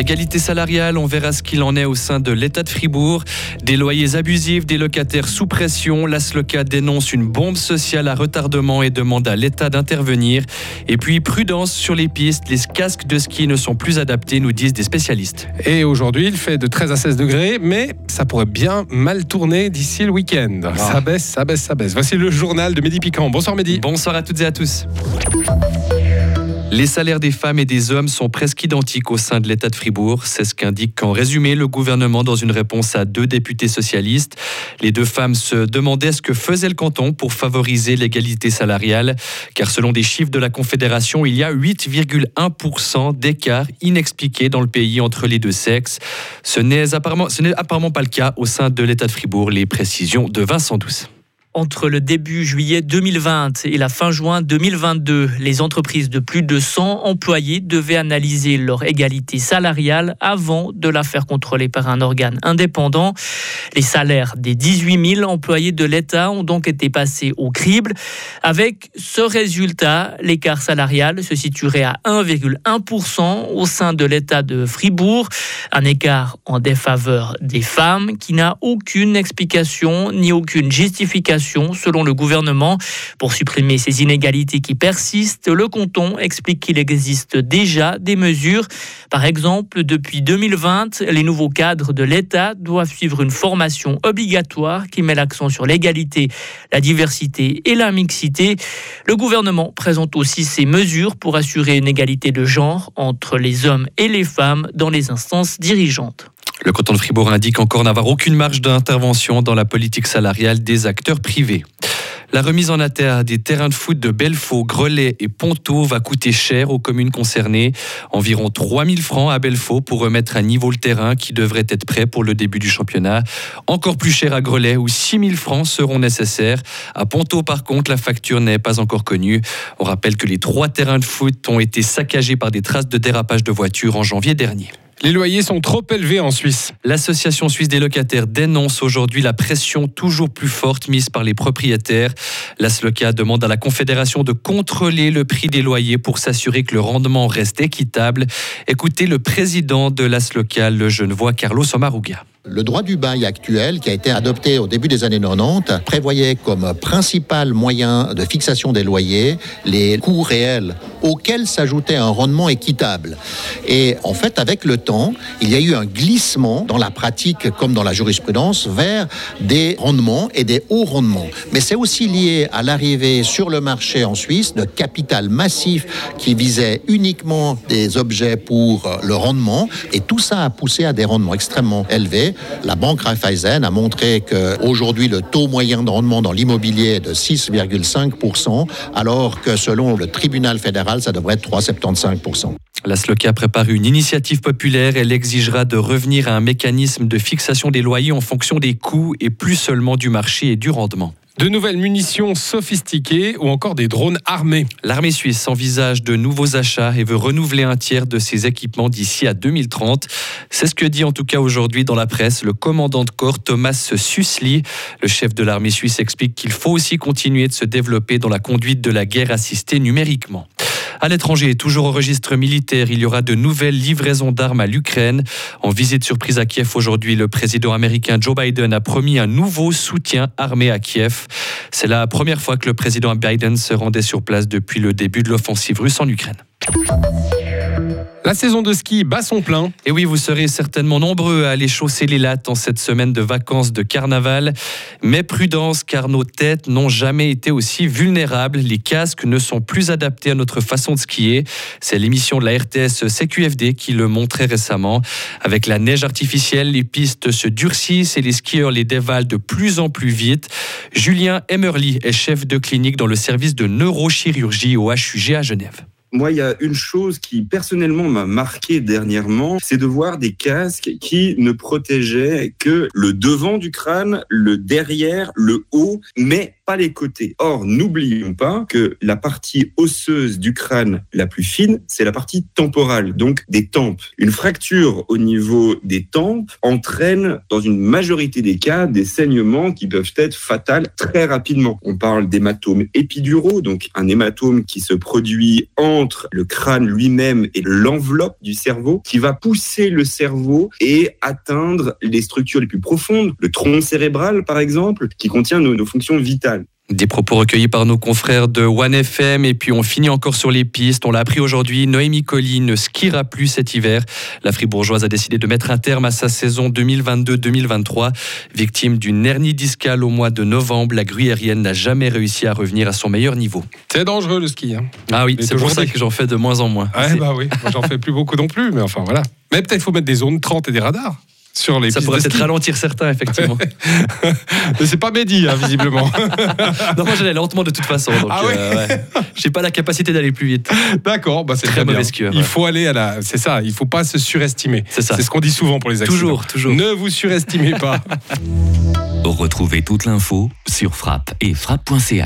Égalité salariale, on verra ce qu'il en est au sein de l'État de Fribourg. Des loyers abusifs, des locataires sous pression. L'ASLOCA dénonce une bombe sociale à retardement et demande à l'État d'intervenir. Et puis prudence sur les pistes, les casques de ski ne sont plus adaptés, nous disent des spécialistes. Et aujourd'hui, il fait de 13 à 16 degrés, mais ça pourrait bien mal tourner d'ici le week-end. Ah. Ça baisse, ça baisse, ça baisse. Voici le journal de Mehdi Piquant. Bonsoir Mehdi. Bonsoir à toutes et à tous. Les salaires des femmes et des hommes sont presque identiques au sein de l'État de Fribourg. C'est ce qu'indique en résumé le gouvernement dans une réponse à deux députés socialistes. Les deux femmes se demandaient ce que faisait le canton pour favoriser l'égalité salariale, car selon des chiffres de la Confédération, il y a 8,1% d'écart inexpliqué dans le pays entre les deux sexes. Ce n'est apparemment, apparemment pas le cas au sein de l'État de Fribourg. Les précisions de Vincent Douce. Entre le début juillet 2020 et la fin juin 2022, les entreprises de plus de 100 employés devaient analyser leur égalité salariale avant de la faire contrôler par un organe indépendant. Les salaires des 18 000 employés de l'État ont donc été passés au crible. Avec ce résultat, l'écart salarial se situerait à 1,1% au sein de l'État de Fribourg, un écart en défaveur des femmes qui n'a aucune explication ni aucune justification selon le gouvernement. Pour supprimer ces inégalités qui persistent, le canton explique qu'il existe déjà des mesures. Par exemple, depuis 2020, les nouveaux cadres de l'État doivent suivre une formation obligatoire qui met l'accent sur l'égalité, la diversité et la mixité. Le gouvernement présente aussi ces mesures pour assurer une égalité de genre entre les hommes et les femmes dans les instances dirigeantes. Le canton de Fribourg indique encore n'avoir aucune marge d'intervention dans la politique salariale des acteurs privés. La remise en terre des terrains de foot de Belfaux, Grelais et Ponto va coûter cher aux communes concernées. Environ 3000 francs à Belfaux pour remettre à niveau le terrain qui devrait être prêt pour le début du championnat. Encore plus cher à Grelais où 6000 francs seront nécessaires. À Ponto, par contre, la facture n'est pas encore connue. On rappelle que les trois terrains de foot ont été saccagés par des traces de dérapage de voitures en janvier dernier. Les loyers sont trop élevés en Suisse. L'association suisse des locataires dénonce aujourd'hui la pression toujours plus forte mise par les propriétaires. L'ASLOCA demande à la Confédération de contrôler le prix des loyers pour s'assurer que le rendement reste équitable. Écoutez le président de l'ASLOCA, le genevois Carlos Omaruga. Le droit du bail actuel, qui a été adopté au début des années 90, prévoyait comme principal moyen de fixation des loyers les coûts réels auxquels s'ajoutait un rendement équitable. Et en fait, avec le temps, il y a eu un glissement dans la pratique comme dans la jurisprudence vers des rendements et des hauts rendements. Mais c'est aussi lié à l'arrivée sur le marché en Suisse de capital massif qui visait uniquement des objets pour le rendement. Et tout ça a poussé à des rendements extrêmement élevés. La banque Raiffeisen a montré qu'aujourd'hui, le taux moyen de rendement dans l'immobilier est de 6,5%, alors que selon le tribunal fédéral, ça devrait être 3,75%. La SLOCA prépare une initiative populaire. Elle exigera de revenir à un mécanisme de fixation des loyers en fonction des coûts et plus seulement du marché et du rendement. De nouvelles munitions sophistiquées ou encore des drones armés. L'armée suisse envisage de nouveaux achats et veut renouveler un tiers de ses équipements d'ici à 2030. C'est ce que dit en tout cas aujourd'hui dans la presse le commandant de corps Thomas Susli. Le chef de l'armée suisse explique qu'il faut aussi continuer de se développer dans la conduite de la guerre assistée numériquement. À l'étranger, toujours au registre militaire, il y aura de nouvelles livraisons d'armes à l'Ukraine. En visite surprise à Kiev aujourd'hui, le président américain Joe Biden a promis un nouveau soutien armé à Kiev. C'est la première fois que le président Biden se rendait sur place depuis le début de l'offensive russe en Ukraine. La saison de ski bat son plein. Et oui, vous serez certainement nombreux à aller chausser les lattes en cette semaine de vacances de carnaval. Mais prudence, car nos têtes n'ont jamais été aussi vulnérables. Les casques ne sont plus adaptés à notre façon de skier. C'est l'émission de la RTS CQFD qui le montrait récemment. Avec la neige artificielle, les pistes se durcissent et les skieurs les dévalent de plus en plus vite. Julien Emmerly est chef de clinique dans le service de neurochirurgie au HUG à Genève. Moi, il y a une chose qui personnellement m'a marqué dernièrement, c'est de voir des casques qui ne protégeaient que le devant du crâne, le derrière, le haut, mais les côtés. Or, n'oublions pas que la partie osseuse du crâne la plus fine, c'est la partie temporale, donc des tempes. Une fracture au niveau des tempes entraîne, dans une majorité des cas, des saignements qui peuvent être fatals très rapidement. On parle d'hématomes épiduraux, donc un hématome qui se produit entre le crâne lui-même et l'enveloppe du cerveau, qui va pousser le cerveau et atteindre les structures les plus profondes, le tronc cérébral par exemple, qui contient nos, nos fonctions vitales. Des propos recueillis par nos confrères de One FM et puis on finit encore sur les pistes. On l'a appris aujourd'hui, Noémie Colline ne skiera plus cet hiver. La fribourgeoise a décidé de mettre un terme à sa saison 2022-2023. Victime d'une hernie discale au mois de novembre, la gruyérienne n'a jamais réussi à revenir à son meilleur niveau. C'est dangereux le ski. Hein. Ah oui, c'est pour ça que j'en fais de moins en moins. Ouais, bah oui, j'en fais plus beaucoup non plus, mais enfin voilà. Mais peut-être faut mettre des zones 30 et des radars sur les Ça pourrait peut-être ralentir certains, effectivement. Mais c'est pas Mehdi, hein, visiblement. non, moi j'allais lentement de toute façon. Donc, Ah ouais euh, ouais. J'ai pas la capacité d'aller plus vite. D'accord, bah c'est Très très, bien. Il faut aller à la. C'est ça, il faut pas se surestimer. C'est ça. C'est ce qu'on dit souvent pour les accidents. Toujours, toujours. Ne vous surestimez pas. Retrouvez toute l'info sur frappe et frappe.ch.